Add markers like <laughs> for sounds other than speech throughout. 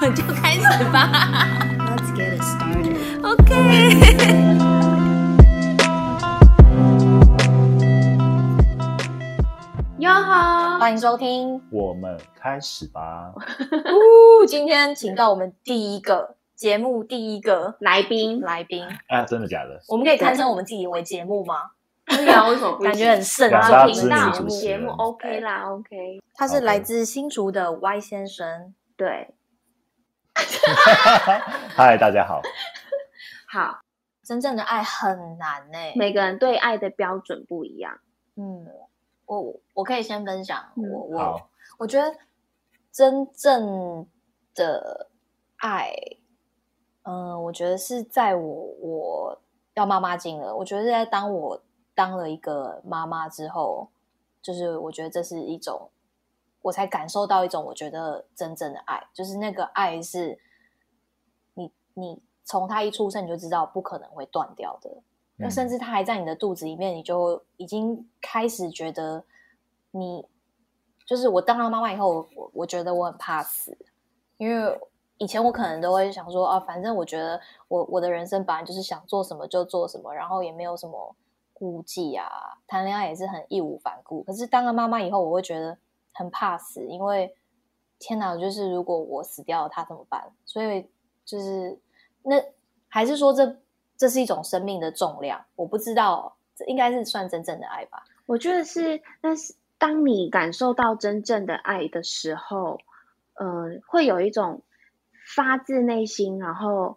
们就开始吧。Let's get it started. OK。欢迎收听。我们开始吧。呜，今天请到我们第一个节目第一个来宾，来宾，啊，真的假的？我们可以堪称我们自己为节目吗？可以啊，为什么不行感觉很慎两重大知名频道主持人节目 OK 啦，OK，他是来自新竹的 Y 先生。对，<laughs> 嗨，大家好。<laughs> 好，真正的爱很难呢、每个人对爱的标准不一样，嗯，我我可以先分享，嗯。我我，我觉得真正的爱，嗯、我觉得是在我我要妈妈经了，我觉得是在当我当了一个妈妈之后，就是我觉得这是一种，我才感受到一种我觉得真正的爱，就是那个爱是你你从他一出生你就知道不可能会断掉的，那嗯。甚至他还在你的肚子里面，你就已经开始觉得你就是我当了妈妈以后，我我觉得我很怕死，因为以前我可能都会想说啊，反正我觉得我我的人生本来就是想做什么就做什么，然后也没有什么顾忌啊，谈恋爱也是很义无反顾。可是当了妈妈以后，我会觉得很怕死，因为天哪，就是如果我死掉了，他怎么办？所以就是那还是说这这是一种生命的重量，我不知道，这应该是算真正的爱吧？我觉得是，但是当你感受到真正的爱的时候，呃，会有一种发自内心，然后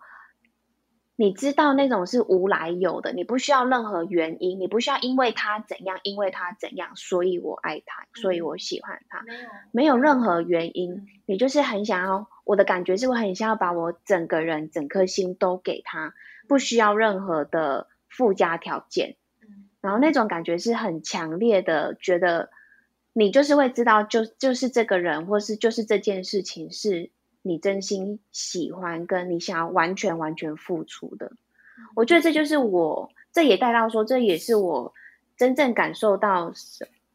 你知道那种是无来由的，你不需要任何原因，你不需要因为他怎样，因为他怎样，所以我爱他，所以我喜欢他，没有，没有任何原因嗯，你就是很想要。我的感觉是我很想要把我整个人、整颗心都给他，不需要任何的附加条件。嗯然后那种感觉是很强烈的，觉得你就是会知道就，就是这个人，或是就是这件事情是你真心喜欢，跟你想要完全完全付出的。我觉得这就是我，这也带到说，这也是我真正感受到。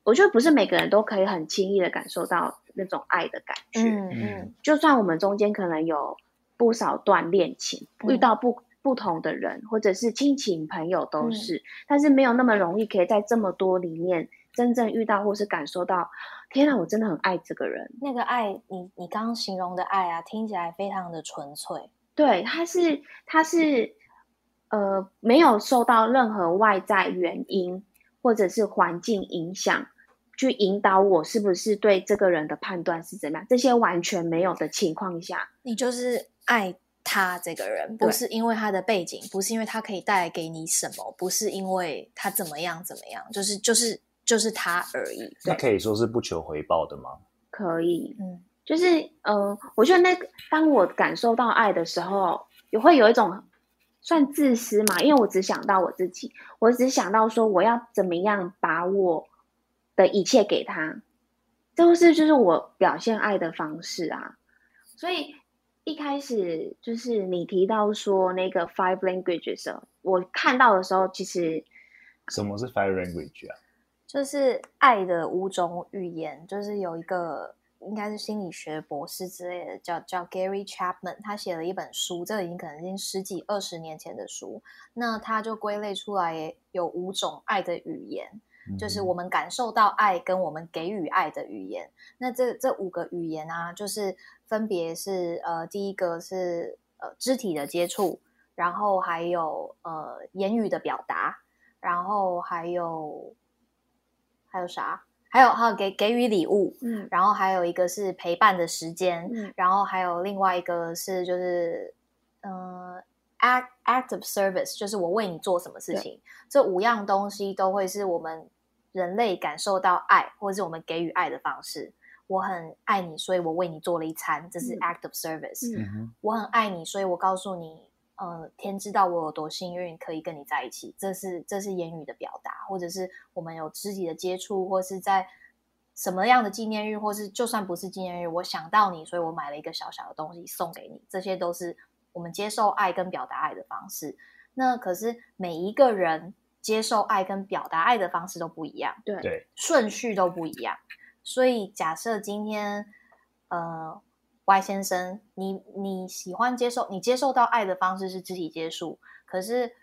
我觉得不是每个人都可以很轻易的感受到那种爱的感觉。嗯嗯就算我们中间可能有不少段恋情，嗯遇到不不同的人，或者是亲情朋友嗯都是，但是没有那么容易可以在这么多里面真正遇到或是感受到，天啊，我真的很爱这个人。那个爱，你你刚刚形容的爱啊，听起来非常的纯粹。对，他是他是呃没有受到任何外在原因或者是环境影响。去引导我是不是对这个人的判断是怎么样？这些完全没有的情况下，你就是爱他这个人，不是因为他的背景，不是因为他可以带来给你什么，不是因为他怎么样怎么样，就是就是就是他而已。那可以说是不求回报的吗？可以嗯就是呃，我觉得那个当我感受到爱的时候，也会有一种算自私嘛，因为我只想到我自己，我只想到说我要怎么样把我的一切给他，这不是就是我表现爱的方式啊。所以一开始就是你提到说那个 five languages 的时候，我看到的时候，其实什么是 five language 啊？就是爱的五种语言，就是有一个应该是心理学博士之类的，叫叫 Gary Chapman，他写了一本书，这个已经可能已经十几二十年前的书，那他就归类出来有五种爱的语言。就是我们感受到爱跟我们给予爱的语言。那这这五个语言啊，就是分别是呃，第一个是呃肢体的接触，然后还有呃言语的表达，然后还有还有啥？还有还有给给予礼物，嗯然后还有一个是陪伴的时间，嗯然后还有另外一个是就是呃 act act of service，就是我为你做什么事情。这五样东西都会是我们人类感受到爱，或者是我们给予爱的方式。我很爱你，所以我为你做了一餐，这是嗯 act of service。我很爱你，所以我告诉你，呃，天知道我有多幸运可以跟你在一起。这是这是言语的表达，或者是我们有肢体的接触，或是在什么样的纪念日，或是就算不是纪念日，我想到你，所以我买了一个小小的东西送给你。这些都是我们接受爱跟表达爱的方式。那可是每一个人接受爱跟表达爱的方式都不一样。对对，顺序都不一样。所以假设今天，呃，Y 先生，你你喜欢接受你接受到爱的方式是肢体接触，可是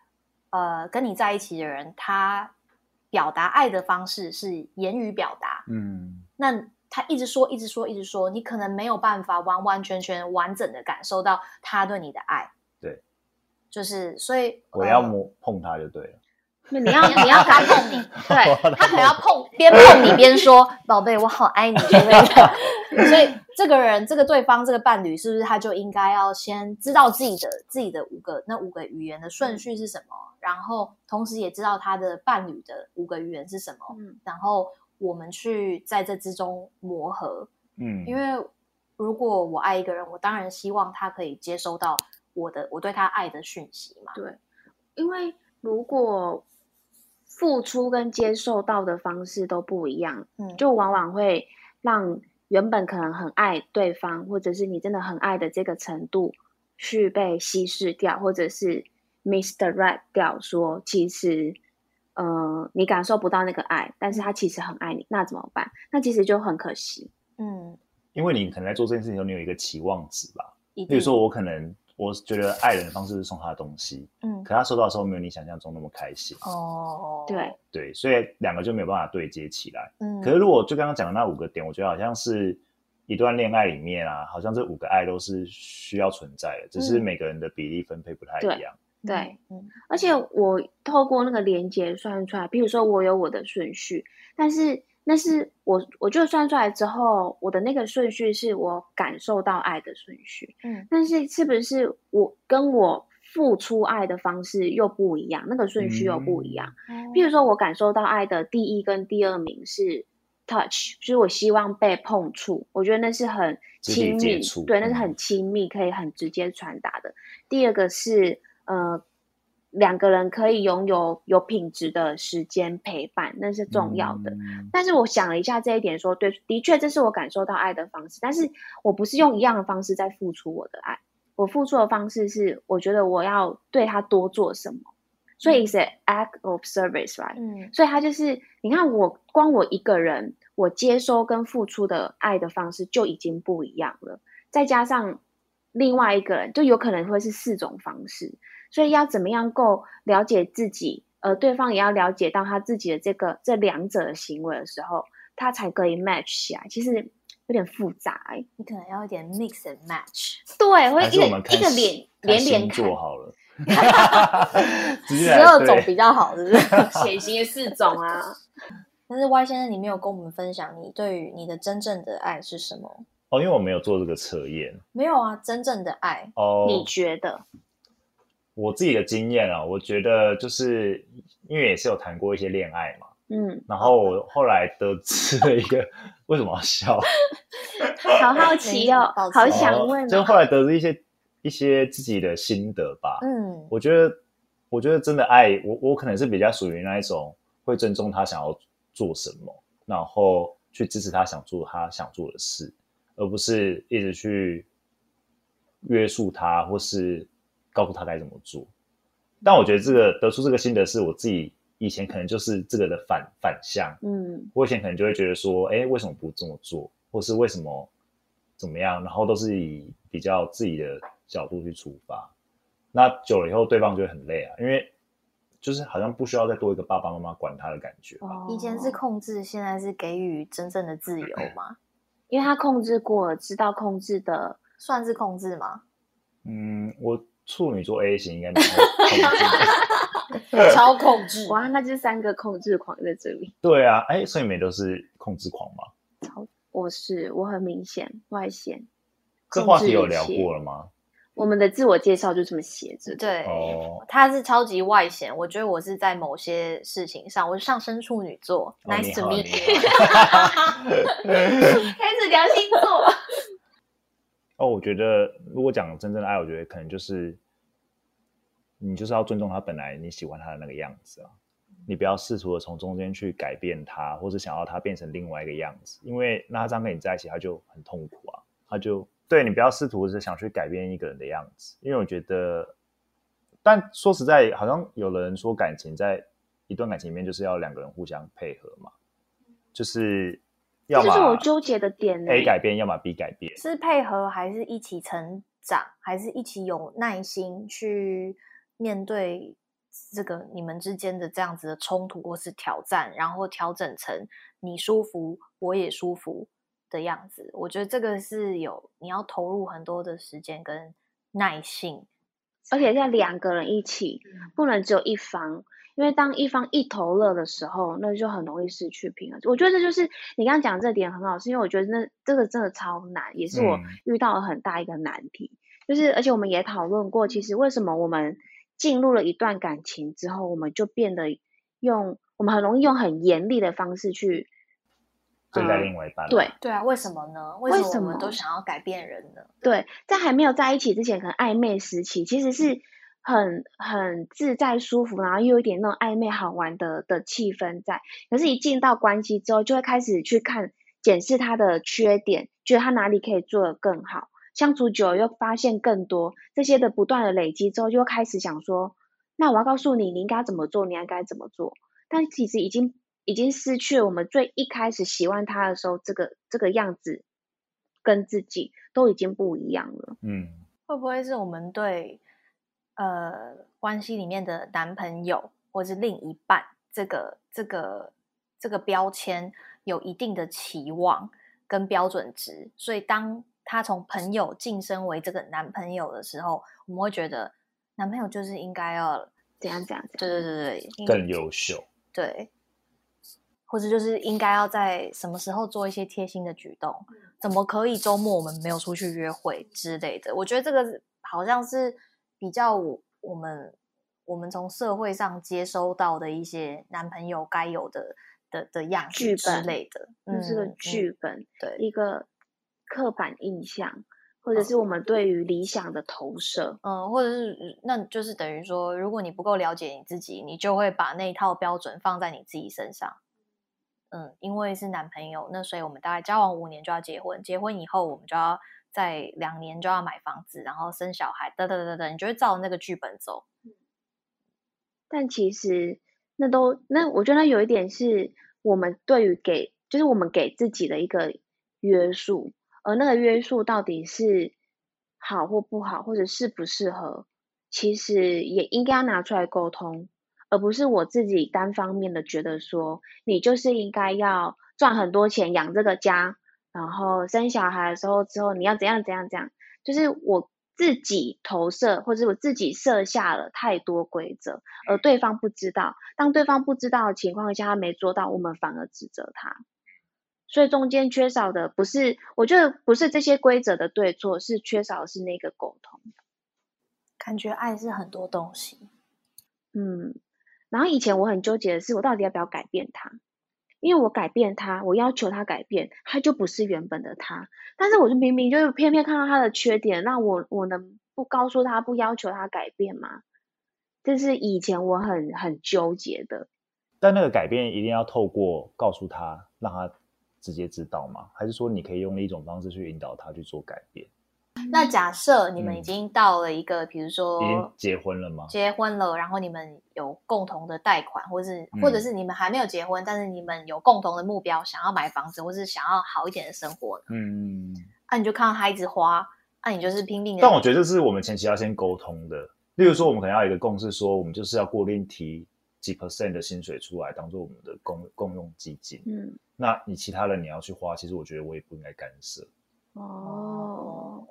呃，跟你在一起的人，他表达爱的方式是言语表达，嗯，那他一直说，一直说，一直说，你可能没有办法完完全全完整的感受到他对你的爱。对，就是所以我要呃摸碰他就对了。那你要你要他碰 <laughs> 你，对，他可能要碰边碰你边说“宝贝，我好爱你”之类的。<laughs> 所以这个人，这个对方，这个伴侣，是不是他就应该要先知道自己的自己的五个那五个语言的顺序是什么，然后同时也知道他的伴侣的五个语言是什么，嗯然后我们去在这之中磨合。嗯，因为如果我爱一个人，我当然希望他可以接收到我的我对他爱的讯息嘛。对，因为如果付出跟接受到的方式都不一样，嗯，就往往会让原本可能很爱对方，或者是你真的很爱的这个程度，去被稀释掉，或者是 misdirect 掉，说其实。呃，你感受不到那个爱，但是他其实很爱你，那怎么办？那其实就很可惜。嗯，因为你可能在做这件事情时候，你有一个期望值吧。比如说，我可能我觉得爱人的方式是送他的东西，嗯可他收到的时候没有你想象中那么开心。哦，对，对，所以两个就没有办法对接起来。嗯，可是如果就刚刚讲的那五个点，我觉得好像是一段恋爱里面啊，好像这五个爱都是需要存在的，只是嗯每个人的比例分配不太一样。对，嗯而且我透过那个连接算出来，比如说我有我的顺序，但是那是我我就算出来之后，我的那个顺序是我感受到爱的顺序，嗯但是是不是我跟我付出爱的方式又不一样，那个顺序又不一样。嗯，譬如说我感受到爱的第一跟第二名是 touch，就是我希望被碰触，我觉得那是很亲密对，那是嗯很亲密，可以很直接传达的。第二个是呃，两个人可以拥有有品质的时间陪伴，那是重要的。嗯但是我想了一下这一点说对，的确这是我感受到爱的方式，但是我不是用一样的方式在付出我的爱，我付出的方式是我觉得我要对他多做什么，所以 is an act of service，right？、嗯所以他就是，你看我光我一个人，我接收跟付出的爱的方式就已经不一样了，再加上另外一个人，就有可能会是四种方式。所以要怎么样够了解自己，呃，对方也要了解到他自己的这个这两者的行为的时候，他才可以 match 起来。其实有点复杂哎、你可能要一点 mix and match，对，会一一个连连连星看好了，<laughs> 十二种比较好，是不是？<laughs> 血型的四种啊。但是 Y 先生，你没有跟我们分享你对于你的真正的爱是什么？哦，因为我没有做这个测验没有啊，真正的爱，哦。你觉得？我自己的经验啊，我觉得就是因为也是有谈过一些恋爱嘛，嗯，然后我后来得知了一个为什么要笑，<laughs> 好好奇哦好想哦问哦。就后来得知一些一些自己的心得吧。嗯我觉得，我觉得真的爱我，我可能是比较属于那一种会尊重他想要做什么，然后去支持他想做他想做的事，而不是一直去约束他，或是告诉他该怎么做。但我觉得这个得出这个心得是我自己以前可能就是这个的反反向，嗯我以前可能就会觉得说，哎，为什么不这么做，或是为什么怎么样，然后都是以比较自己的角度去出发。那久了以后，对方就会很累啊，因为就是好像不需要再多一个爸爸妈妈管他的感觉以前是控制，现在是给予真正的自由嘛？因为他控制过了，知道控制的，算是控制吗？嗯，我处女座 A 型应该 <laughs> 超控制哇，那就三个控制狂在这里。对啊，哎，所以你们都是控制狂吗？超我是我很明显外显，这话题有聊过了吗？我们的自我介绍就这么写着。对，哦，他是超级外显，我觉得我是在某些事情上，我是上升处女座、哦 nice to meet。<laughs> 开始聊星座。哦，我觉得如果讲真正的爱，我觉得可能就是你就是要尊重他本来你喜欢他的那个样子啊，你不要试图的从中间去改变他，或者想要他变成另外一个样子，因为那他这样跟你在一起，他就很痛苦啊，他就对你不要试图是想去改变一个人的样子，因为我觉得，但说实在，好像有人说感情在一段感情里面就是要两个人互相配合嘛，就是要么这就是我纠结的点呢。A 改变，要么 B 改变。是配合，还是一起成长，还是一起有耐心去面对这个你们之间的这样子的冲突或是挑战，然后调整成你舒服，我也舒服的样子。我觉得这个是有你要投入很多的时间跟耐性。而且在两个人一起，不能只有一方，因为当一方一头热的时候，那就很容易失去平衡。我觉得这就是你刚刚讲这点很好，是因为我觉得那这个真的超难，也是我嗯遇到了很大一个难题。就是而且我们也讨论过，其实为什么我们进入了一段感情之后，我们就变得用我们很容易用很严厉的方式去对待呃另外一半，对，对啊，为什么呢？为为什么我们都想要改变人呢？对，在还没有在一起之前，可能暧昧时期其实是很很自在舒服，然后又有一点那种暧昧好玩的的气氛在。可是，一进到关系之后，就会开始去看检视他的缺点，觉得他哪里可以做得更好。相处久了又发现更多这些的不断的累积之后，就会开始想说，那我要告诉你，你应该怎么做，你应该怎么做。但其实已经已经失去了我们最一开始喜欢他的时候，这个这个样子跟自己都已经不一样了。嗯，会不会是我们对呃关系里面的男朋友或是另一半这个这个这个标签有一定的期望跟标准值，所以当他从朋友晋升为这个男朋友的时候，我们会觉得男朋友就是应该要怎样怎样怎对样。对对更优秀。对，或者就是应该要在什么时候做一些贴心的举动？怎么可以周末我们没有出去约会之类的？我觉得这个好像是比较我我们我们从社会上接收到的一些男朋友该有的的的样子之类的，那是个嗯剧本，对一个刻板印象，或者是我们对于理想的投射。嗯，或者是那就是等于说，如果你不够了解你自己，你就会把那一套标准放在你自己身上。嗯，因为是男朋友，那所以我们大概交往五年就要结婚，结婚以后我们就要在两年就要买房子，然后生小孩，等等等等，你就会照那个剧本走。但其实那都那，我觉得有一点是我们对于给，就是我们给自己的一个约束，而那个约束到底是好或不好，或者适不适合，其实也应该要拿出来沟通，而不是我自己单方面的觉得说，你就是应该要赚很多钱养这个家，然后生小孩的时候之后你要怎样怎样怎样，就是我自己投射或者我自己设下了太多规则，而对方不知道。当对方不知道的情况下，他没做到，我们反而指责他。所以中间缺少的不是，我觉得不是这些规则的对错，是缺少的是那个沟通。感觉爱是很多东西，嗯，然后以前我很纠结的是，我到底要不要改变他？因为我改变他，我要求他改变，他就不是原本的他。但是我就明明就是偏偏看到他的缺点，那我我能不告诉他，不要求他改变吗？这是以前我很很纠结的。但那个改变一定要透过告诉他，让他直接知道吗？还是说你可以用一种方式去引导他去做改变？那假设你们已嗯经到了一个，比如说已经结婚了吗？结婚了，然后你们有共同的贷款，或是或者嗯是你们还没有结婚，但是你们有共同的目标，想要买房子，或是想要好一点的生活呢？嗯，啊，你就看到他一直花，那、你就是拼命的。但我觉得这是我们前期要先沟通的。例如说，我们可能要有一个共识，说我们就是要固定提几 percent 的薪水出来，当做我们的共共用基金。嗯，那你其他的你要去花，其实我觉得我也不应该干涉。哦，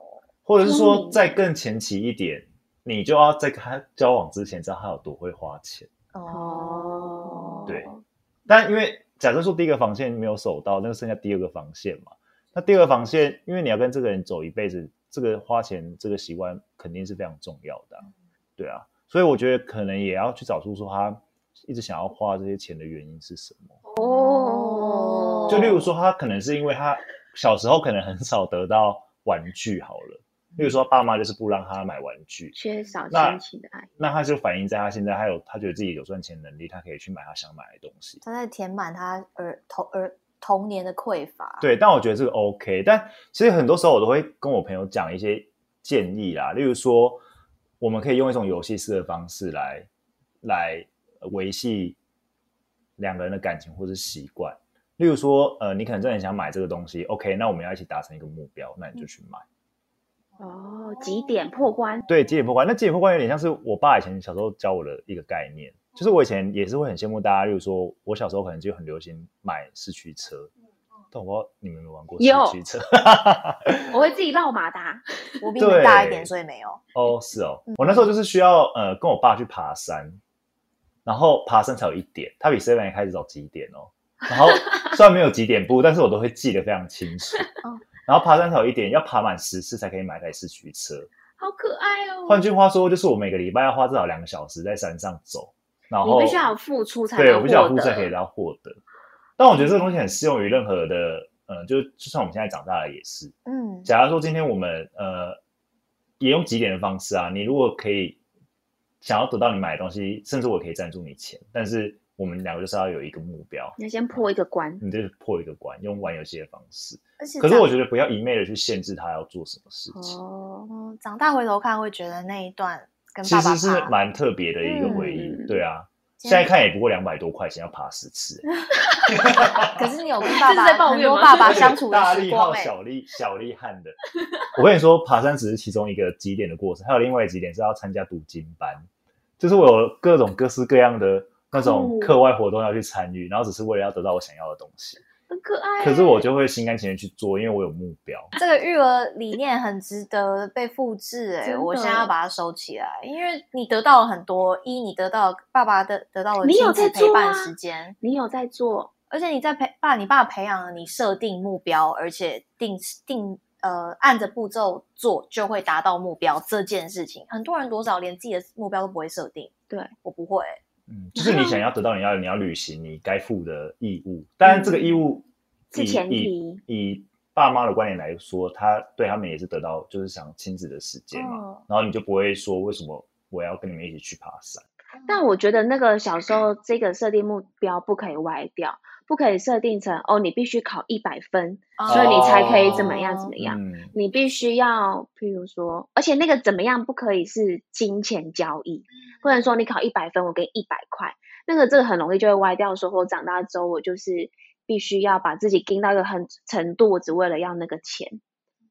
或者是说再更前期一点，你就要在跟他交往之前知道他有多会花钱。哦，对但因为假设说第一个防线没有守到，那就剩下第二个防线嘛。那第二个防线，因为你要跟这个人走一辈子，这个花钱这个习惯肯定是非常重要的啊、对啊。所以我觉得可能也要去找出说他一直想要花这些钱的原因是什么。哦，就例如说，他可能是因为他小时候可能很少得到玩具好了，例如说爸妈就是不让他买玩具，缺少亲情的爱。那他就反映在他现在他有他觉得自己有赚钱能力，他可以去买他想买的东西。他在填满他儿童儿童年的匮乏。，对，但我觉得这个 OK。但其实很多时候我都会跟我朋友讲一些建议啦，例如说，我们可以用一种游戏式的方式来来维系两个人的感情或是习惯。例例如说，呃，你可能真的很想买这个东西，OK，那我们要一起达成一个目标，那你就去买。哦，几点破关？对，几点破关？那几点破关有点像是我爸以前小时候教我的一个概念，就是我以前也是会很羡慕大家，例如说我小时候可能就很流行买四驱车，但我不知道你们有没有玩过有四驱车？我会自己绕马达。<laughs> 我比你们大一点，所以没有。哦，是哦，我那时候就是需要呃跟我爸去爬山，然后爬山才有一点，他比 Seven 开始早几点哦。然后虽然没有几点步，但是我都会记得非常清楚。哦然后爬山才有一点，要爬满十次才可以买台四驱车。好可爱哦！换句话说，就是我每个礼拜要花至少两个小时在山上走，然后你后必须要有付出才对能获我必须要付出才得。可以到获得。但我觉得这个东西很适用于任何的，呃，就就算我们现在长大了也是。嗯，假如说今天我们呃也用几点的方式啊，你如果可以想要得到你买的东西，甚至我可以赞助你钱，但是我们两个就是要有一个目标，你要先破一个关。你就是破一个关，用玩游戏的方式。而且可是我长觉得不要一昧的去限制他要做什么事情，哦，嗯长大回头看会觉得那一段跟其实是爬蛮特别的一个回忆。嗯对啊，现在看也不过两百多块钱，要爬十次。<laughs> 可是你有跟爸爸很抱爸爸相处的大力号小力小力汗的。我跟你说，爬山只是其中一个几点的过程，还有另外几点是要参加读经班，就是我有各种各式各样的那种课外活动要去参与，然后只是为了要得到我想要的东西。很可爱。可是我就会心甘情愿去做，因为我有目标。这个育儿理念很值得被复制哎、我现在要把它收起来，因为你得到了很多，一你得到爸爸的得到了你有亲子陪伴时间，你有在做，而且你在培爸你爸培养了你设定目标，而且定定呃按着步骤做就会达到目标这件事情，很多人多少连自己的目标都不会设定，对。我不会、嗯，就是你想要得到你要你要履行你该负的义务，当然这个义务以是前以提以爸妈的观点来说，他对他们也是得到就是想亲子的时间嘛，哦然后你就不会说为什么我要跟你们一起去爬山。但我觉得那个小时候这个设定目标不可以歪掉，不可以设定成哦，你必须考一百分，所以你才可以怎么样怎么样。嗯，你必须要，譬如说，而且那个怎么样不可以是金钱交易，不能说你考一百分，我给你一百块，那个这个很容易就会歪掉。说我长大之后，我就是必须要把自己盯到一个很程度，我只为了要那个钱。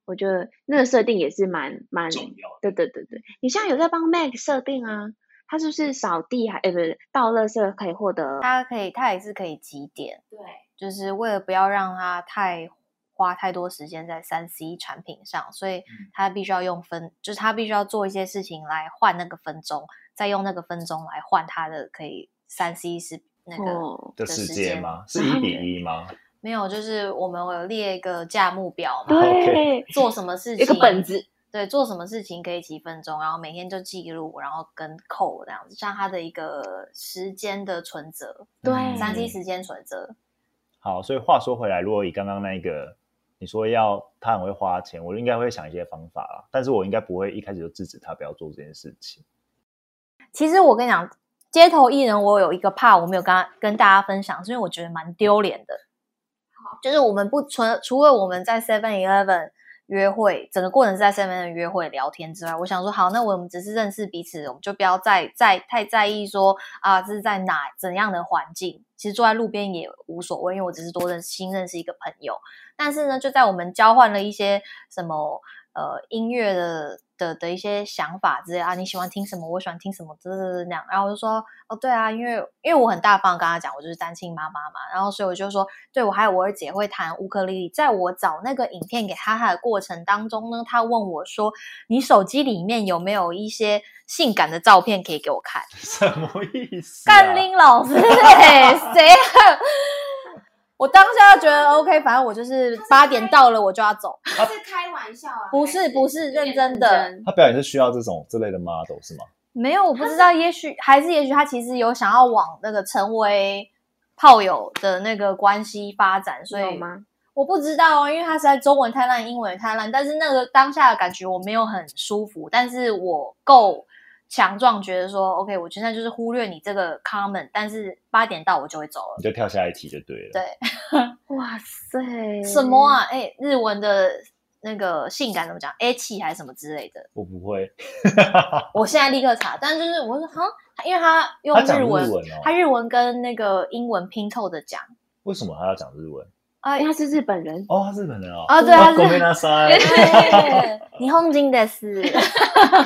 我觉得那个设定也是蛮蛮重要的。对对对对，你现在有在帮 Mac 设定啊？他是不是扫地还呃不是倒垃圾可以获得？他可以他也是可以几点，对，就是为了不要让他太花太多时间在三 C 产品上，所以嗯他必须要用分，就是他必须要做一些事情来换那个分钟，再用那个分钟来换他的可以三 C 是那个、哦的时间吗？<laughs> 是一比一吗？<laughs> 没有，就是我们有列一个价目表嘛，对，做什么事情一个本子，对，做什么事情可以几分钟，然后每天就记录，然后跟扣这样子，像他的一个时间的存折，对嗯三 C 时间存折。好，所以话说回来，如果以刚刚那个你说要他很会花钱，我应该会想一些方法啦，但是我应该不会一开始就制止他不要做这件事情。其实我跟你讲，街头艺人我有一个怕我没有跟他跟大家分享，是因为我觉得蛮丢脸的。就是我们不除除了我们在 Seven Eleven 约会，整个过程是在身边的约会聊天之外，我想说好，那我们只是认识彼此，我们就不要再再太在意说啊这是在哪怎样的环境。其实坐在路边也无所谓，因为我只是多认识新认识一个朋友。但是呢，就在我们交换了一些什么呃音乐的的的一些想法之类啊，你喜欢听什么，我喜欢听什么，这这那样。然后我就说哦，对啊，因为因为我很大方地跟他讲，我就是单亲妈妈嘛，然后所以我就说，对我还有我二姐会弹乌克丽丽，在我找那个影片给他他的过程当中呢，他问我说，你手机里面有没有一些性感的照片可以给我看？<laughs> 什么意思、啊？干林老师，<laughs> 哎谁啊？我当下就觉得 OK，反正我就是八点到了，我就要走。他是开玩笑啊不是不是认真的他表演是需要这种这类的 model 是吗？没有，我不知道，也许还是也许他其实有想要往那个成为炮友的那个关系发展，所以有吗？我不知道啊，因为他实在中文太烂，英文也太烂，但是那个当下的感觉我没有很舒服，但是我够强壮，觉得说 OK，我现在就是忽略你这个 comment，但是八点到我就会走了你。就跳下一题就对了。对，<laughs> 哇塞，什么？啊？哎，日文的那个性感怎么讲？A 气还是什么之类的？我不会，<laughs> 我现在立刻查，但就是我说哈，因为他用日文，日文哦他日文跟那个英文拼凑的讲，为什么他要讲日文？啊因为他是日本人，哦，他是日本人哦。哦对他<laughs> 是ごめんなさい。对，你红金的是，<laughs>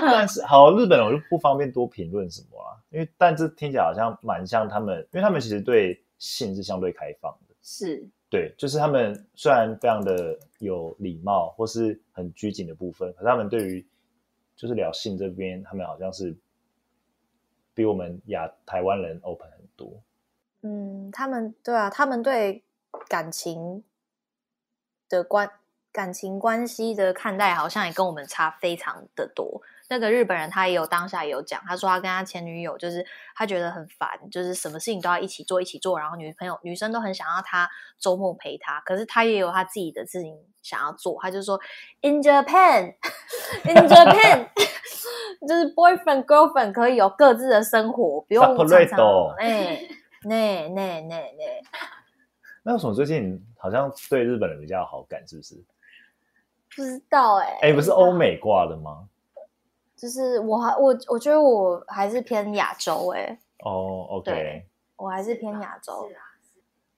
但是好，日本人我就不方便多评论什么啊，因为但这听起来好像蛮像他们，因为他们其实对性是相对开放的。是对，就是他们虽然非常的有礼貌或是很拘谨的部分，可是他们对于就是聊性这边，他们好像是比我们亚台湾人 open 很多。嗯，他们对啊，他们对 感情的关感情关系的看待，好像也跟我们差非常的多。那个日本人他也有当下也有讲，他说他跟他前女友就是他觉得很烦，就是什么事情都要一起做一起做，然后女朋友女生都很想要他周末陪他，可是他也有他自己的事情想要做，他就说 In Japan, <laughs> in Japan，<laughs> 就是 boyfriend girlfriend 可以有各自的生活，不用常常哎，那那那那。那为什么最近好像对日本人比较有好感？是不是？不知道哎、哎，不是欧，美挂的吗？就是我还我我觉得我还是偏亚洲哎、哦，OK，我还是偏亚洲。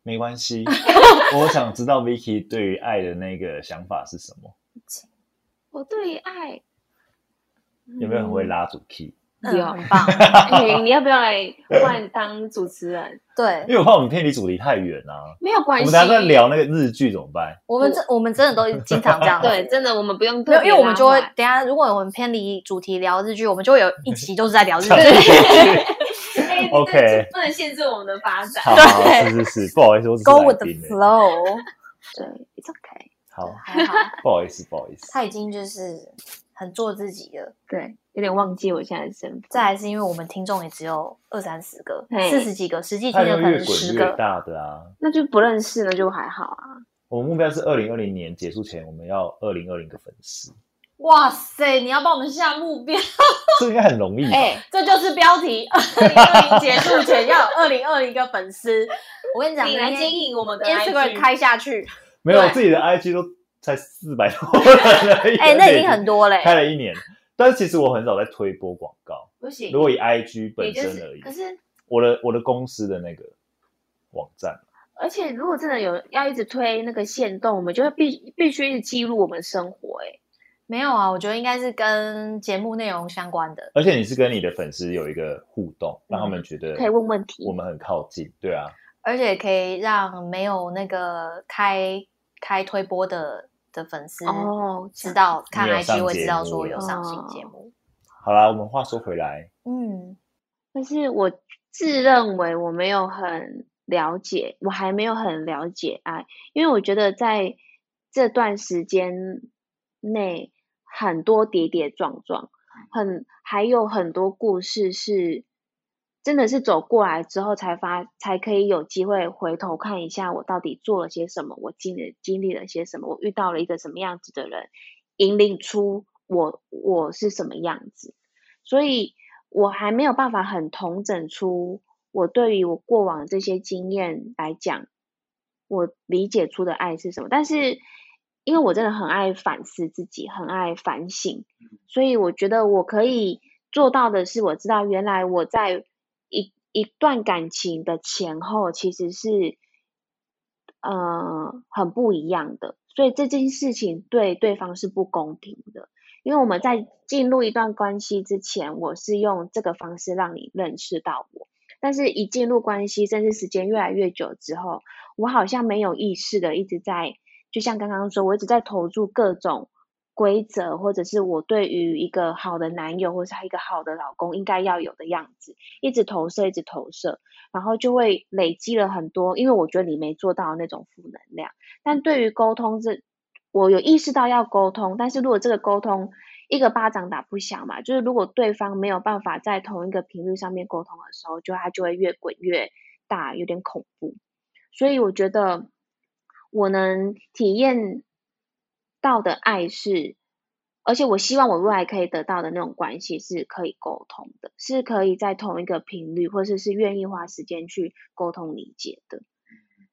没关系。<laughs> 我想知道 Vicky 对于爱的那个想法是什么？我对于爱有没有很会拉主 key？有嗯，很棒。哎，你要不要来换 <laughs> 当主持人？对因为我怕我们偏离主题太远啊。没有关系，我们等下在聊那个日剧怎么办？我们这我们真的都经常这样子。<laughs> 对，真的我们不用没有，特别因为我们就会等下，如果我们偏离主题聊日剧，我们就会有一集都是在聊日剧。<laughs> 哎 OK 不能限制我们的发展。好好，是是是，不好意思，我只是 Go with the flow，对，it's okay。好，还好，不好意思，不好意思。他已经就是很做自己的。对，有点忘记我现在的身份。再来是因为我们听众也只有二三十个，四十几个，实际它听的可能十个。越大的啊！那就不认识，那就还好啊。我们目标是二零二零年结束前，我们要二零二零个粉丝，哇塞，你要帮我们下目标，这应该很容易吧？<laughs> 哎，这就是标题。二零二零结束前要有二零二零个粉丝。我跟你讲，你来经营我们的 Instagram 开下去，没有自己的 IG 都才四百多人而已，<laughs> 哎、那已经很多嘞。开了一年。但是其实我很少在推播广告，不行如果以 IG 本身而已，可是，我的我的公司的那个网站，而且如果真的有要一直推那个线动，我们就会必必须一直记录我们生活。哎，没有啊，我觉得应该是跟节目内容相关的。而且你是跟你的粉丝有一个互动，让他们觉得可以问问题我们很靠近，对啊，而且可以让没有那个开开推播的的粉丝哦，知道看 IG 会知道说有上新节目。好啦，我们话说回来，嗯，但是我自认为我没有很了解，我还没有很了解爱，因为我觉得在这段时间内很多跌跌撞撞，很还有很多故事是真的是走过来之后才发，才可以有机会回头看一下我到底做了些什么，我经历经历了些什么，我遇到了一个什么样子的人，引领出我我是什么样子。所以我还没有办法很统整出我对于我过往这些经验来讲，我理解出的爱是什么。但是因为我真的很爱反思自己，很爱反省，所以我觉得我可以做到的是，我知道原来我在一段感情的前后其实是呃很不一样的，所以这件事情对对方是不公平的。因为我们在进入一段关系之前，我是用这个方式让你认识到我，但是一进入关系，甚至时间越来越久之后，我好像没有意识的一直在，就像刚刚说，我一直在投注各种规则，或者是我对于一个好的男友，或是他一个好的老公应该要有的样子，一直投射，一直投射，然后就会累积了很多，因为我觉得你没做到那种负能量。但对于沟通这，我有意识到要沟通，但是如果这个沟通一个巴掌打不响嘛，就是如果对方没有办法在同一个频率上面沟通的时候，就它就会越滚越大，有点恐怖。所以我觉得我能体验到的爱是，而且我希望我未来可以得到的那种关系是可以沟通的，是可以在同一个频率，或者是愿意花时间去沟通理解的。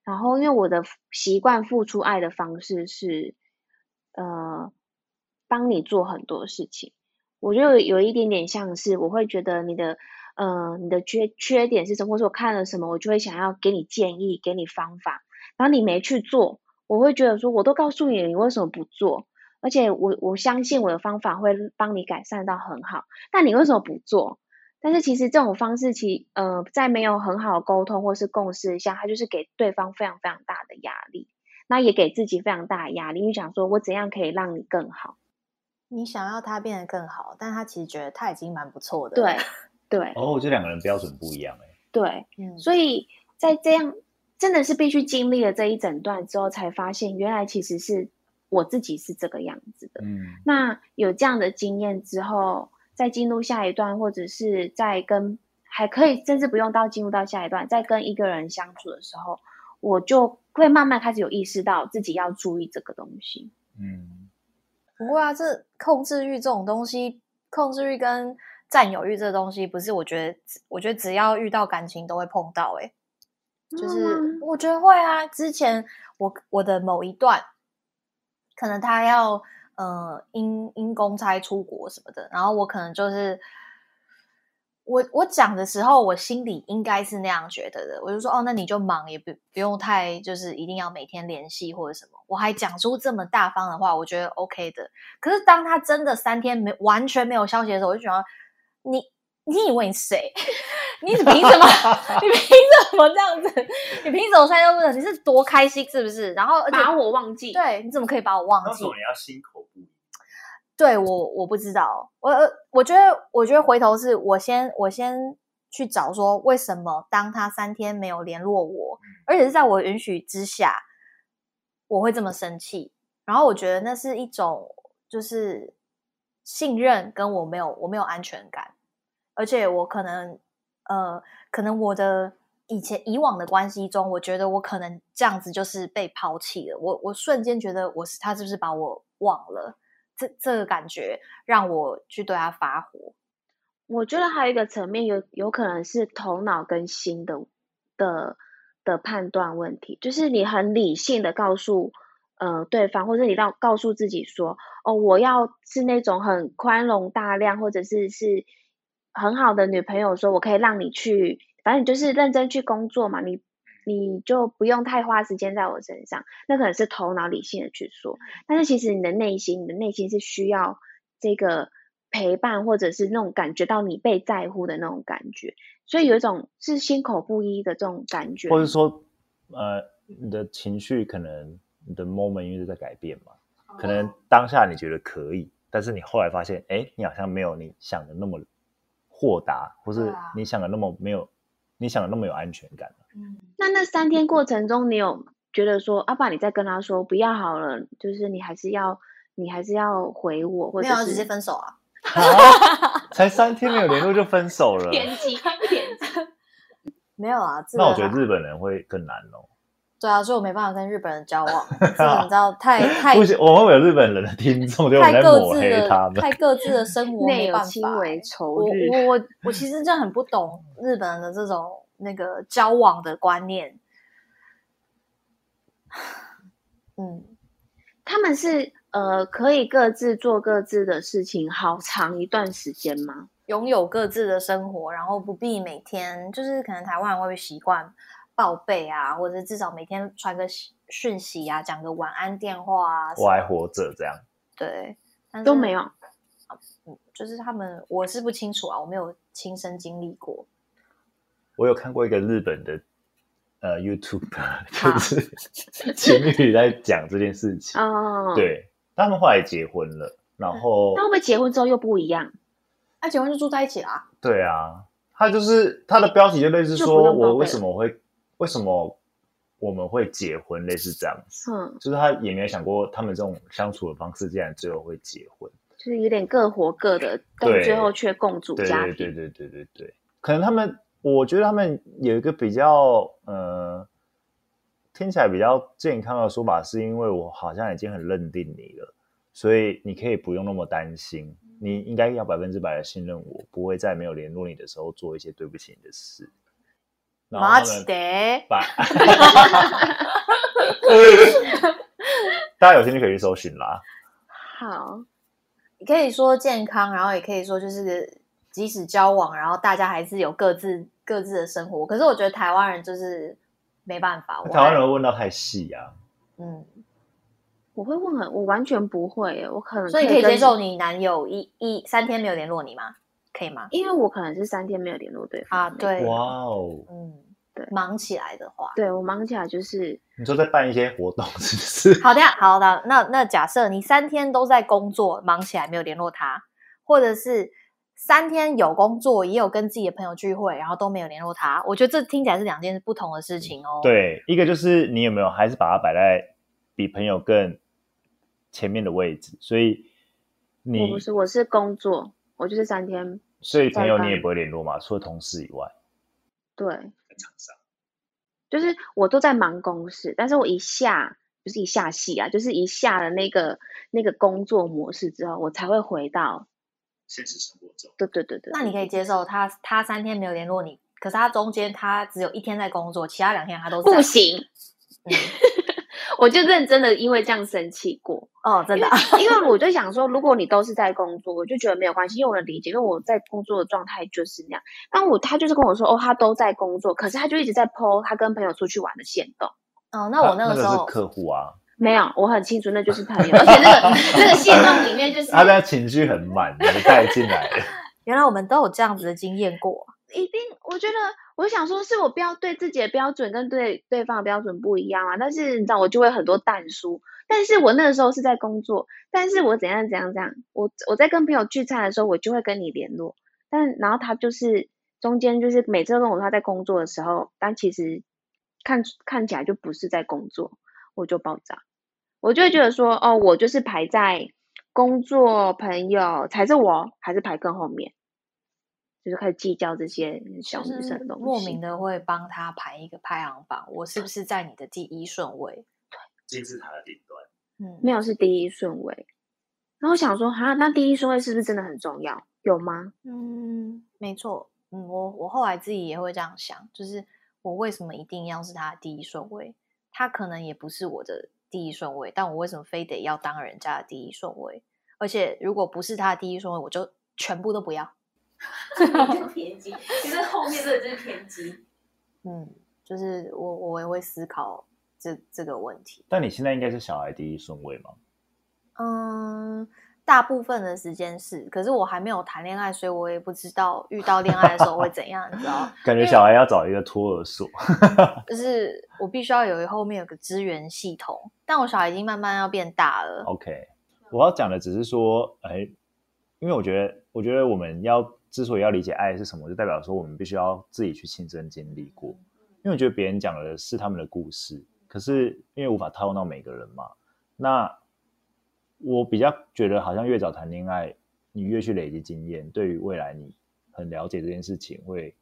然后，因为我的习惯付出爱的方式是，呃，帮你做很多事情，我就有一点点像是，我会觉得你的，呃，你的缺缺点是什么，或者我看了什么，我就会想要给你建议，给你方法。然后你没去做，我会觉得说，我都告诉你了，你为什么不做？而且我我相信我的方法会帮你改善到很好，但你为什么不做？但是其实这种方式，其呃在没有很好的沟通或是共识下，它就是给对方非常非常大的压力，那也给自己非常大的压力，因为想说我怎样可以让你更好？你想要他变得更好，但他其实觉得他已经蛮不错的。对对 <laughs> 哦，我觉得两个人标准不一样哎、对，嗯，所以在这样真的是必须经历了这一整段之后，才发现原来其实是我自己是这个样子的。嗯，那有这样的经验之后，再进入下一段，或者是在跟还可以，甚至不用到进入到下一段，在跟一个人相处的时候，我就会慢慢开始有意识到自己要注意这个东西。嗯，不过啊，这控制欲这种东西，控制欲跟占有欲这东西，不是我觉得，我觉得只要遇到感情都会碰到、欸。就是嗯我觉得会啊。之前我我的某一段，可能他要呃因因公差出国什么的，然后我可能就是我我讲的时候，我心里应该是那样觉得的。我就说哦，那你就忙，也不不用太就是一定要每天联系或者什么。我还讲出这么大方的话，我觉得 OK 的。可是当他真的三天没完全没有消息的时候，我就觉得你你以为你是谁？<laughs> 你凭什么？<laughs> 你凭什么这样子？你凭什么三天都不能？你是多开心是不是？然后而且把我忘记，对，你怎么可以把我忘记？你要心口不一？对我我不知道，我呃我觉得我觉得回头是我先我先去找说为什么当他三天没有联络我，而且是在我允许之下，我会这么生气。然后我觉得那是一种就是信任跟我没有我没有安全感，而且我可能呃可能我的以前以往的关系中，我觉得我可能这样子就是被抛弃了。我我瞬间觉得我是他是不是把我忘了？这这个感觉让我去对他发火。我觉得还有一个层面有有可能是头脑跟心的的的判断问题，就是你很理性的告诉呃对方，或者你让告诉自己说，哦，我要是那种很宽容大量，或者是是很好的女朋友，说我可以让你去，反正你就是认真去工作嘛，你你就不用太花时间在我身上，那可能是头脑理性的去说，但是其实你的内心，你的内心是需要这个陪伴，或者是那种感觉到你被在乎的那种感觉，所以有一种是心口不一的这种感觉，或者说，呃，你的情绪可能你的 moment 因为是在改变嘛，可能当下你觉得可以，但是你后来发现，哎，你好像没有你想的那么豁达，或是你想的那么没有，你想的那么有安全感。嗯，那那三天过程中，你有觉得说，阿爸，你再跟他说不要好了，就是你还是要，你还是要回我，或者是没有直接分手啊？啊，才三天没有联络就分手了，偏 <laughs> 激偏激。<laughs> 没有啊。那我觉得日本人会更难哦。对啊，所以我没办法跟日本人交往。<laughs> 你知道，太 <laughs> 太不行，我们有日本人的听众，就太各抹黑自的他们。太各自的生活 <laughs> 内有没办法、亲为仇。我，我我我其实真的很不懂日本人的这种那个交往的观念。嗯，他们是呃可以各自做各自的事情，好长一段时间吗？拥有各自的生活，然后不必每天就是可能台湾人会习惯报备啊，或者至少每天传个讯讯息啊，讲个晚安电话啊，我还活着这样。对，但是都没有。嗯，就是他们我是不清楚啊，我没有亲身经历过。我有看过一个日本的呃 YouTube，<laughs> 就是 <laughs> 情侣在讲这件事情。哦，，对，他们后来结婚了，然后那会不会结婚之后又不一样？那、结婚就住在一起啦。对啊，他就是他的标题就类似说，我为什么会为什么我们会结婚，类似这样子。嗯，就是他也没有想过，他们这种相处的方式，竟然最后会结婚。就是有点各活各的，但最后却共组对家庭。对对对对对对，可能他们，我觉得他们有一个比较呃，听起来比较健康的说法，是因为我好像已经很认定你了，所以你可以不用那么担心，你应该要百分之百的信任我，不会在没有联络你的时候做一些对不起你的事。然后马起他们的，把，<laughs> 大家有兴趣可以去搜寻啦。好，可以说健康，然后也可以说就是即使交往，然后大家还是有各自各自的生活。可是我觉得台湾人就是没办法，我台湾人会问到太细啊。嗯，我会问很，我完全不会耶，我可能所以可以接受，你男友一一三天没有联络你吗？可以吗？因为我可能是三天没有联络对方啊，对，哇哦，嗯，对忙起来的话，对我忙起来就是你说在办一些活动是不是？好的呀，好的。那那假设你三天都在工作，忙起来没有联络他，或者是三天有工作，也有跟自己的朋友聚会，然后都没有联络他，我觉得这听起来是两件不同的事情哦。，对，一个就是你有没有还是把它摆在比朋友更前面的位置，所以我你不是，我是工作，我就是三天所以朋友你也不会联络嘛，除了同事以外，对，在场上就是我都在忙公事，但是我一下不是一下戏啊，就是一下了那个那个工作模式之后，我才会回到现实生活中，对对对对。那你可以接受他他三天没有联络你，可是他中间他只有一天在工作，其他两天他都在不行，嗯我就认真的因为这样生气过。哦，真的啊、因为我就想说，如果你都是在工作，我就觉得没有关系，因为我能理解，因为我在工作的状态就是那样。但我他就是跟我说，哦，他都在工作，可是他就一直在 PO 他跟朋友出去玩的线动。哦，那我那那个时候是客户啊，没有，我很清楚那就是朋友，<laughs> 而且那个那个线动里面就是他的情绪很满，你带进来了。<laughs> 原来我们都有这样子的经验过。一定，我觉得我想说，是我标对自己的标准跟对对方的标准不一样啊。但是你知道，我就会很多淡书。但是我那个时候是在工作，但是我怎样怎样怎样，我我在跟朋友聚餐的时候，我就会跟你联络。但然后他就是中间就是每次都跟我说他在工作的时候，但其实看看起来就不是在工作，我就爆炸。我就会觉得说，哦，我就是排在工作、朋友才是我，还是排更后面？就是开始计较这些小女生的东西，莫名的会帮他排一个排行榜，我是不是在你的第一顺位？金字塔的顶端，嗯，没有是第一顺位。然后我想说，哈，那第一顺位是不是真的很重要？有吗？嗯，没错，嗯，我我后来自己也会这样想，就是我为什么一定要是他的第一顺位？他可能也不是我的第一顺位，但我为什么非得要当人家的第一顺位？而且如果不是他的第一顺位，我就全部都不要。<laughs> <laughs> 偏激，其实后面这个就是偏激。嗯，就是我我也会思考这这个问题。但你现在应该是小孩第一顺位吗？嗯，大部分的时间是，可是我还没有谈恋爱，所以我也不知道遇到恋爱的时候会怎样，你知道？<laughs> 感觉小孩要找一个托儿所，就是我必须要有后面有个支援系统，但我小孩已经慢慢要变大了。OK，我要讲的只是说，哎，因为我觉得，我觉得我们要之所以要理解爱是什么，就代表说我们必须要自己去亲身经历过。因为我觉得别人讲的是他们的故事，可是因为无法套用到每个人嘛，那我比较觉得好像越早谈恋爱，你越去累积经验，对于未来你很了解这件事情会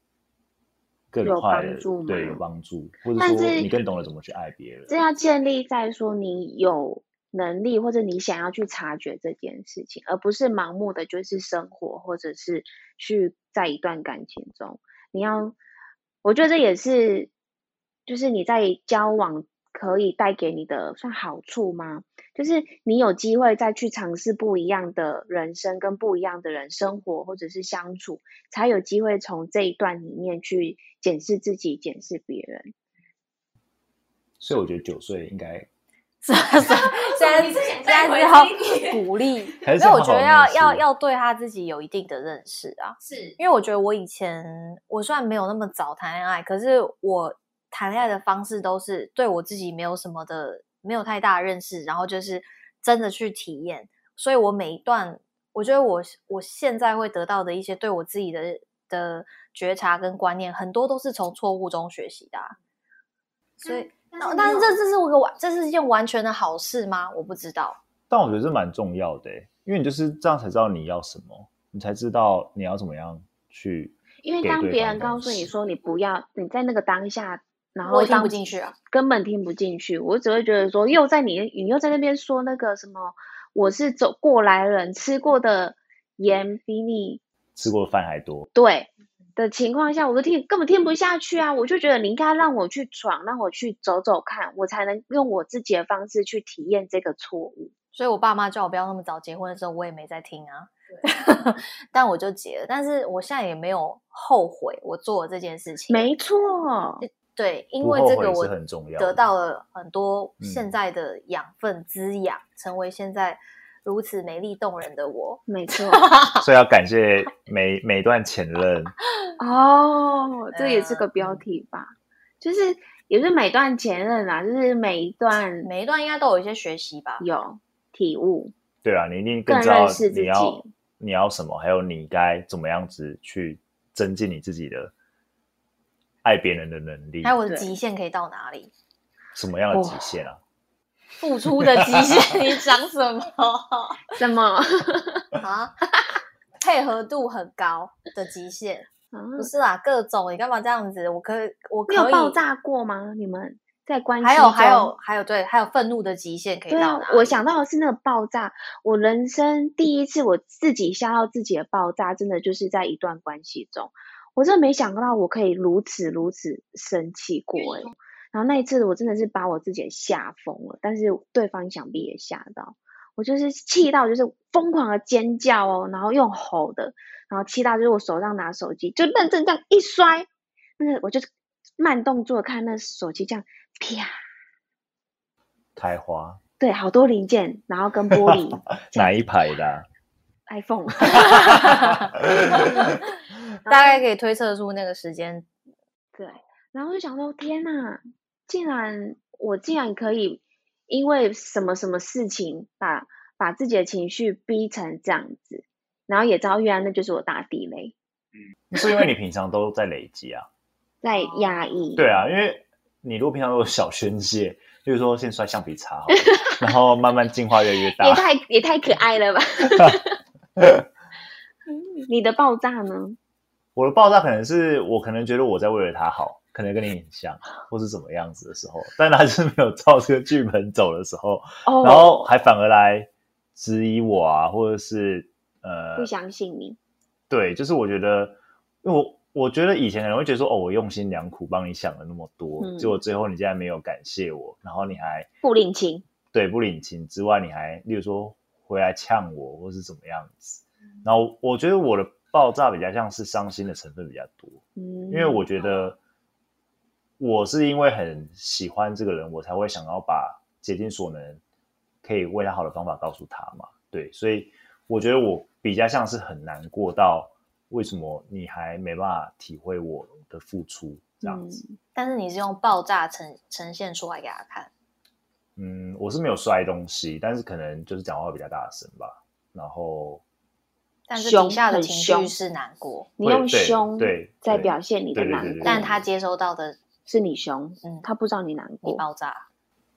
更快的对有帮助，或者说你更懂得怎么去爱别人。这要建立在说你有能力或者你想要去察觉这件事情，而不是盲目的就是生活或者是去在一段感情中，你要，我觉得这也是，就是你在交往可以带给你的算好处吗？就是你有机会再去尝试不一样的人生，跟不一样的人生活或者是相处，才有机会从这一段里面去检视自己，检视别人。所以我觉得九岁应该 <laughs> <laughs> 是是，现在现在是要鼓励，<laughs> 还是所以我觉得要要要对他自己有一定的认识啊。是。因为我觉得我以前我虽然没有那么早谈恋爱，可是我谈恋爱的方式都是对我自己没有什么的，没有太大的认识，然后就是真的去体验。所以我每一段，我觉得我我现在会得到的一些对我自己的的觉察跟观念，很多都是从错误中学习的啊、所以，但但是这这是我个完，这是一件完全的好事吗？我不知道。但我觉得这蛮重要的欸，因为你就是这样才知道你要什么，你才知道你要怎么样去。因为当别人告诉你说你不要，你在那个当下，然我听不进去啊，根本听不进去。我只会觉得说，又在你你又在那边说那个什么，我是走过来人，吃过的盐比你吃过的饭还多，对的情况下，我都听根本听不下去啊！我就觉得你应该让我去闯，让我去走走看，我才能用我自己的方式去体验这个错误。所以我爸妈叫我不要那么早结婚的时候，我也没在听啊。<laughs> 但我就结了，但是我现在也没有后悔我做了这件事情。没错，对，因为这个我很重要得到了很多嗯现在的养分滋养，成为现在如此美丽动人的我。没错。<laughs> 所以要感谢每每段前任。<laughs> 哦，这也是个嗯标题吧？就是也是每段前任啊，就是每一段每一段应该都有一些学习吧。有体悟，对啊，你一定更更知道认识自你要己你要什么，还有你该怎么样子去增进你自己的爱别人的能力还。有我的极限可以到哪里？什么样的极限啊？付出的极限，你讲什么 <laughs> 什么？啊？配合度很高的极限，啊不是啦，各种你干嘛这样子？我可以，我可以你有爆炸过吗？你们在关系还有还有还有对，还有愤怒的极限可以到？我想到的是那个爆炸。我人生第一次我自己吓到自己的爆炸，真的就是在一段关系中，我真的没想到我可以如此如此生气过诶、然后那一次我真的是把我自己吓疯了，但是对方想必也吓到。我就是气到就是疯狂的尖叫哦，然后用吼的，然后气到就是我手上拿手机就认真这样一摔，那个我就慢动作看那手机这样啪。开花对，好多零件，然后跟玻璃 <laughs> 哪一排的啊、iPhone，<laughs> 大概可以推测出那个时间。对，然后就想说，天呐，竟然我竟然可以因为什么什么事情把把自己的情绪逼成这样子，然后也知道原来那就是我大地雷，嗯是因为你平常都在累积啊。在压抑。对啊，因为你如果平常都有小宣泄，就是说先摔橡皮擦好了，<laughs> 然后慢慢进化越来越大也。太也太可爱了吧！<laughs> 你的爆炸呢？我的爆炸可能是我可能觉得我在为了他好，可能跟你很像，或是怎么样子的时候，但他是没有照这个剧本走的时候，哦，然后还反而来质疑我啊，或者是呃不，相信你，对，就是我觉得，因为我我觉得以前可能会觉得说，哦，我用心良苦帮你想了那么多，嗯结果最后你竟然没有感谢我，然后你还不领情。对不领情之外，你还例如说回来呛我，或是怎么样子，然后我觉得我的爆炸比较像是伤心的成分比较多，嗯，因为我觉得我是因为很喜欢这个人，我才会想要把竭尽所能可以为他好的方法告诉他嘛。对，所以我觉得我比较像是很难过到为什么你还没办法体会我的付出这样子。嗯但是你是用爆炸呈呈现出来给他看，嗯我是没有摔东西，但是可能就是讲话会比较大声吧。然后但是凶底下的情绪是难过，你用对凶对在表现你的难过，但他接收到的是你凶，嗯他不知道你难你过。爆炸，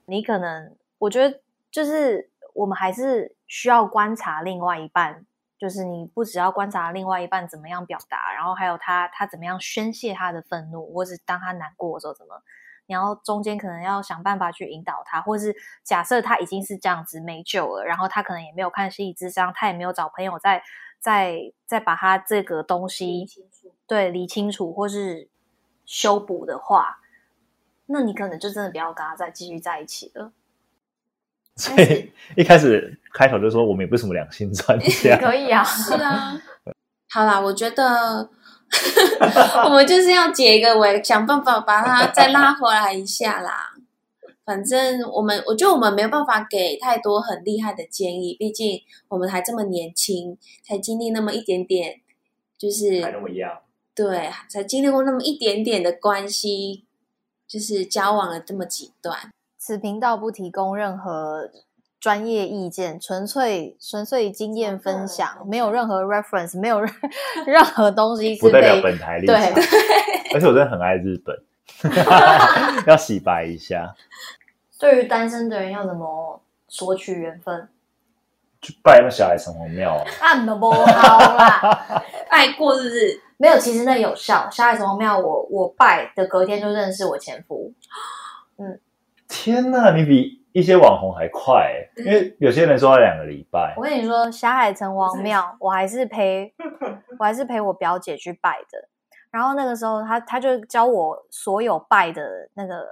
你可能我觉得就是我们还是需要观察另外一半，就是你不只要观察另外一半怎么样表达，然后还有他他怎么样宣泄他的愤怒，或是当他难过的时候怎么，你要中间可能要想办法去引导他，或是假设他已经是这样子没救了，然后他可能也没有看心理智商，他也没有找朋友再再再把他这个东西对理清楚，或是修补的话，那你可能就真的不要跟他再继续在一起了。<laughs> 所以一开始开头就说我们也不是什么两性专 <laughs> 家，可以啊，是啊，<laughs> 好啦，我觉得我们就是要解一个围，想办法把他再拉回来一下啦。反正我们，我觉得我们没有办法给太多很厉害的建议，毕竟我们还这么年轻，才经历那么一点点，就是还那么样。对，才经历过那么一点点的关系，就是交往了这么几段。此频道不提供任何专业意见，纯粹纯粹经验分享，没有任何 reference，没有任 <laughs> 任何东西是不代表本台立对场，<laughs> 而且我真的很爱日本，<laughs> 要洗白一下，对于单身的人要怎么索取缘分？去拜那小孩城隍庙啊，按的不好啦，爱过是不是？没有，其实那有效。霞海城隍庙，我我拜的隔天就认识我前夫，嗯天哪，你比一些网红还快欸，因为 <laughs> 有些人说要两个礼拜我，跟你说，霞海城隍庙，我还是陪，我还是陪我表姐去拜的。然后那个时候他，他就教我所有拜的那个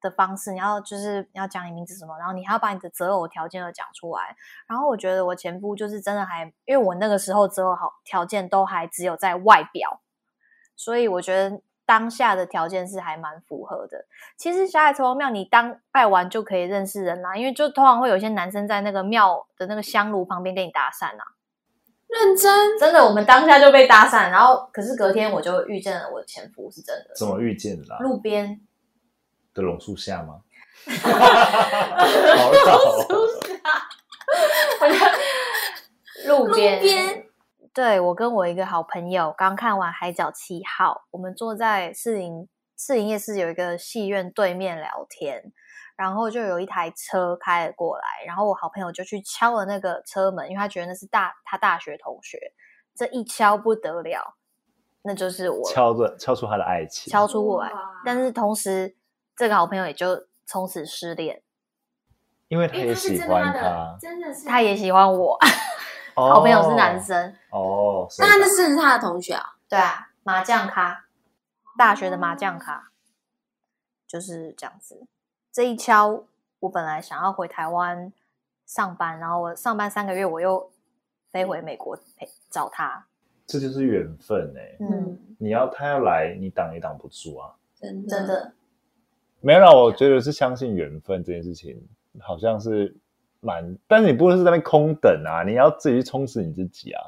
的方式。你要就是你要讲你名字什么，然后你还要把你的择偶条件都讲出来。然后我觉得我前夫就是真的还，因为我那个时候择偶好条件都还只有在外表，所以我觉得当下的条件是还蛮符合的。其实小海城隍庙，你当拜完就可以认识人啦，因为就通常会有一些男生在那个庙的那个香炉旁边跟你搭讪啊。认真，真的，我们当下就被搭讪，然后可是隔天我就遇见了我的前夫，是真的。怎么遇见的啦？路边的榕树下吗？<laughs> 好吵哦。<laughs> 路边。路边。对我跟我一个好朋友刚看完《海角七号》，我们坐在士林士林夜市有一个戏院对面聊天，然后就有一台车开了过来，然后我好朋友就去敲了那个车门，因为他觉得那是大他大学同学，这一敲不得了，那就是我。敲着敲出他的爱情，敲出过来，但是同时这个好朋友也就从此失恋，因为他也喜欢他，真的是他也喜欢我，<laughs> 哦好朋友是男生，哦，那那是他的同学啊，对啊，麻将咖，大学的麻将咖，就是这样子。这一敲，我本来想要回台湾上班，然后我上班三个月，我又飞回美国陪找他。这就是缘分哎、嗯，你要他要来，你挡也挡不住啊。真的真的，没有啦，我觉得是相信缘分这件事情，好像是蛮，但是你不能是在那边空等啊，你要自己去充实你自己啊。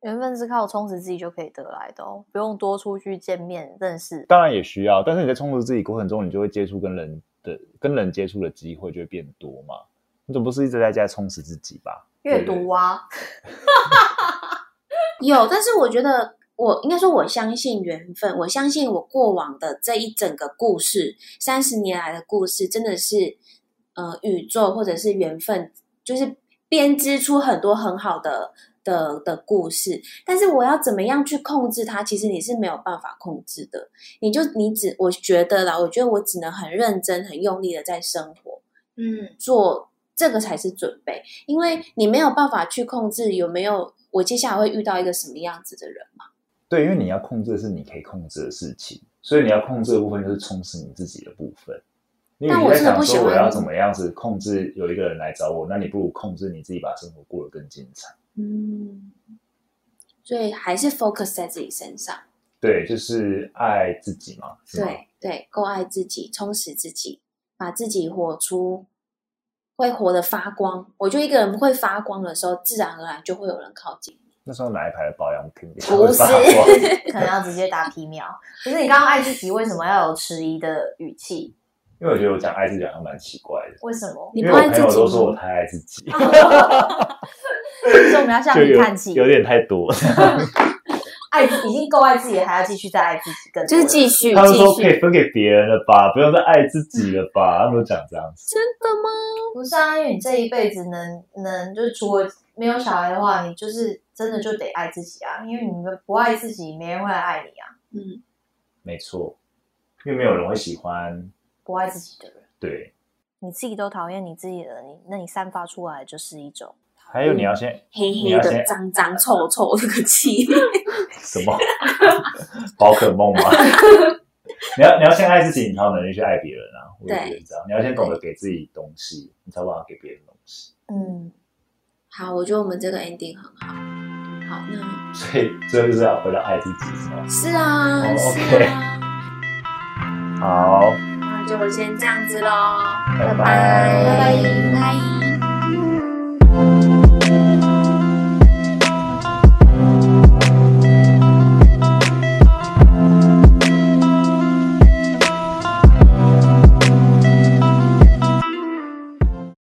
缘分是靠充实自己就可以得来的哦，不用多出去见面认识。当然也需要，但是你在充实自己过程中，你就会接触跟人的跟人接触的机会就会变多嘛。你总不是一直在家充实自己吧？阅读啊，<laughs> 有，但是我觉得我应该说，我相信缘分，我相信我过往的这一整个故事，三十年来的故事，真的是呃宇宙或者是缘分，就是编织出很多很好的的的故事。但是我要怎么样去控制它？其实你是没有办法控制的。你就你只我觉得啦，我觉得我只能很认真、很用力的在生活，嗯，做这个才是准备，因为你没有办法去控制有没有我接下来会遇到一个什么样子的人嘛。对，因为你要控制的是你可以控制的事情，所以你要控制的部分就是充实你自己的部分。因为你在想说我要怎么样子控制有一个人来找我，那你不如控制你自己，把生活过得更精彩。嗯，所以还是 focus 在自己身上，对，就是爱自己嘛。对对，够爱自己，充实自己，把自己活出会活得发光。我觉得一个人会发光的时候，自然而然就会有人靠近。那时候哪一排的保养品不是 <laughs> 可能要直接打皮秒。可是你刚刚爱自己，为什么要有迟疑的语气？因为我觉得我讲爱自己好像蛮奇怪的，为什么？你因为我朋友不爱自己吗？都说我太爱自己，<laughs> 所以我们要向你看齐。有点太多。<laughs> 爱自已经够爱自己了，还要继续再爱自己，更多就是了继续他们说，可以分给别人了吧，不用再爱自己了吧？他们都讲这样子。真的吗？不是啊，因为你这一辈子能能就是除了没有小孩的话，你就是真的就得爱自己啊，因为你们不爱自己，没人会来爱你啊。嗯，没错，因为没有人会喜欢。不爱自己的人，对，你自己都讨厌你自己了，你那你散发出来就是一种还有你要先黑黑的、脏脏、臭臭这个气。什么宝可梦吗？<laughs> 你要你要先爱自己，你才有能力去爱别人啊！我也觉得这样，你要先懂得给自己东西，你才有办法给别人东西。嗯，好，我觉得我们这个 ending 很好。<laughs> 所以，这就是要回到爱自己，是吗？是啊，是啊。好，那就先这样子喽，拜拜，拜拜。